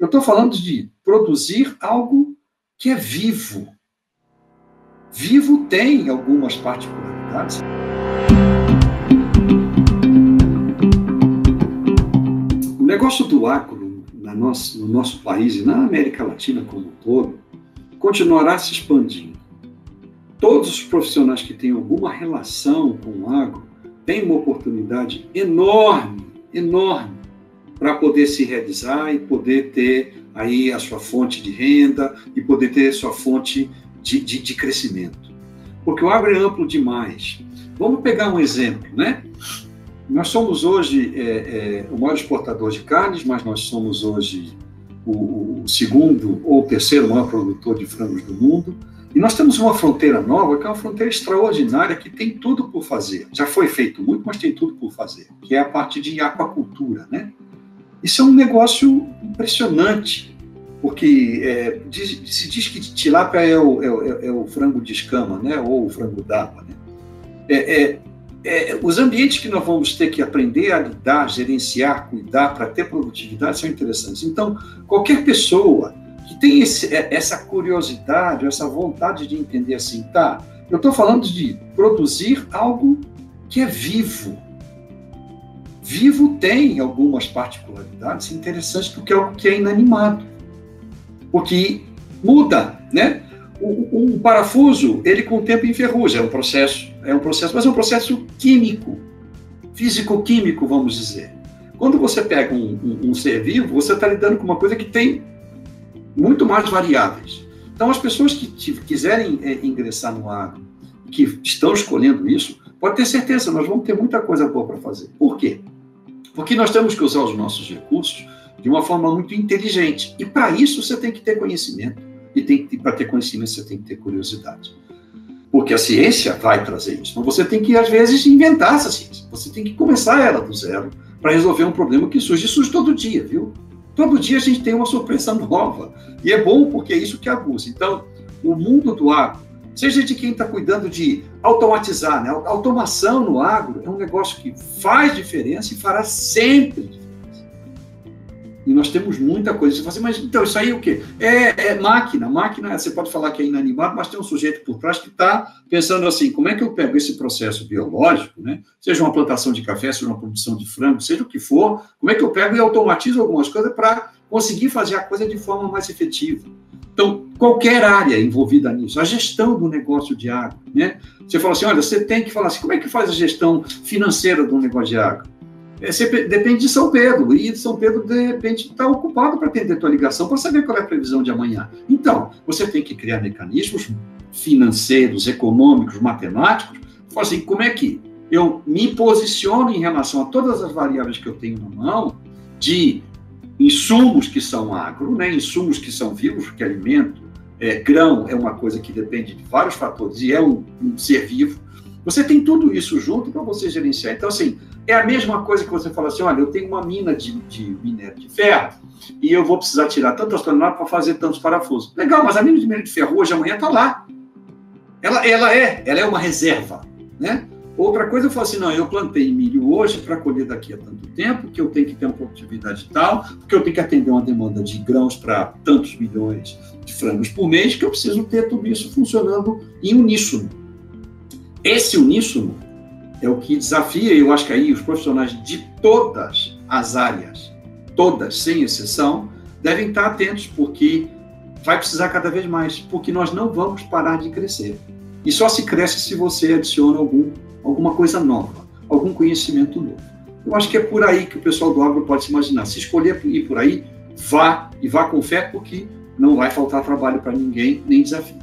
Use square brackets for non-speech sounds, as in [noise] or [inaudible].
Eu estou falando de produzir algo que é vivo. Vivo tem algumas particularidades. O negócio do agro na no nosso país e na América Latina como um todo continuará se expandindo. Todos os profissionais que têm alguma relação com o agro têm uma oportunidade enorme, enorme, para poder se realizar e poder ter aí a sua fonte de renda e poder ter a sua fonte de, de, de crescimento. Porque o agro é amplo demais. Vamos pegar um exemplo, né? Nós somos hoje é, é, o maior exportador de carnes, mas nós somos hoje o, o segundo ou terceiro maior produtor de frangos do mundo. E nós temos uma fronteira nova, que é uma fronteira extraordinária, que tem tudo por fazer. Já foi feito muito, mas tem tudo por fazer, que é a parte de aquacultura, né? Isso é um negócio impressionante, porque é, diz, se diz que tilápia é o, é, é o, frango de escama, né? Ou o frango d'água, né? É, é, é, os ambientes que nós vamos ter que aprender a lidar, gerenciar, cuidar para ter produtividade são interessantes. Então, qualquer pessoa que tem esse, é, essa curiosidade, essa vontade de entender assim, tá, eu estou falando de produzir algo que é vivo. Vivo tem algumas particularidades interessantes porque é algo que é inanimado. Porque muda, né? Um parafuso, ele com o tempo enferruja, é um processo, é um processo, mas é um processo químico, físico-químico, vamos dizer. Quando você pega um, um, um ser vivo, você está lidando com uma coisa que tem muito mais variáveis. Então, as pessoas que quiserem é, ingressar no agro, que estão escolhendo isso, pode ter certeza, nós vamos ter muita coisa boa para fazer. Por quê? Porque nós temos que usar os nossos recursos de uma forma muito inteligente. E para isso você tem que ter conhecimento. E para ter conhecimento você tem que ter curiosidade. Porque a ciência vai trazer isso. Então você tem que, às vezes, inventar essa ciência. Você tem que começar ela do zero para resolver um problema que surge. Surge todo dia, viu? Todo dia a gente tem uma surpresa [laughs] nova. E é bom porque é isso que abusa. Então, o mundo do agro, seja de quem está cuidando de automatizar, né? Automação no agro é um negócio que faz diferença e fará sempre diferença. E nós temos muita coisa. Você fala assim, mas então, isso aí é o quê? É, é, máquina. Máquina, você pode falar que é inanimado, mas tem um sujeito por trás que está pensando assim: como é que eu pego esse processo biológico, né? seja uma plantação de café, seja uma produção de frango, seja o que for, como é que eu pego e automatizo algumas coisas para conseguir fazer a coisa de forma mais efetiva? Então, qualquer área envolvida nisso, a gestão do negócio de água, né? Você fala assim, olha, você tem que falar assim, como é que faz a gestão financeira do negócio de água? É, você depende de São Pedro, e São Pedro, de repente, está ocupado para atender a tua ligação, para saber qual é a previsão de amanhã. Então, você tem que criar mecanismos financeiros, econômicos, matemáticos, falar assim, como é que eu me posiciono em relação a todas as variáveis que eu tenho na mão, de insumos que são agro, né, insumos que são vivos, porque alimento, é, grão é uma coisa que depende de vários fatores e é um, um ser vivo. Você tem tudo isso junto para você gerenciar. Então, assim, é a mesma coisa que você fala assim: olha, eu tenho uma mina de, de minério de ferro e eu vou precisar tirar tantas toneladas para fazer tantos parafusos. Legal, mas a mina de minério de ferro hoje, amanhã está lá. Ela, ela é, ela é uma reserva, né? Outra coisa, eu falo assim, não, eu plantei milho hoje para colher daqui a tanto tempo, que eu tenho que ter uma produtividade tal, porque eu tenho que atender uma demanda de grãos para tantos milhões de frangos por mês, que eu preciso ter tudo isso funcionando em uníssono. Esse uníssono é o que desafia, eu acho que aí os profissionais de todas as áreas, todas, sem exceção, devem estar atentos, porque vai precisar cada vez mais, porque nós não vamos parar de crescer. E só se cresce se você adiciona algum, alguma coisa nova, algum conhecimento novo. Eu acho que é por aí que o pessoal do agro pode se imaginar. Se escolher ir por aí, vá e vá com fé, porque não vai faltar trabalho para ninguém, nem desafio.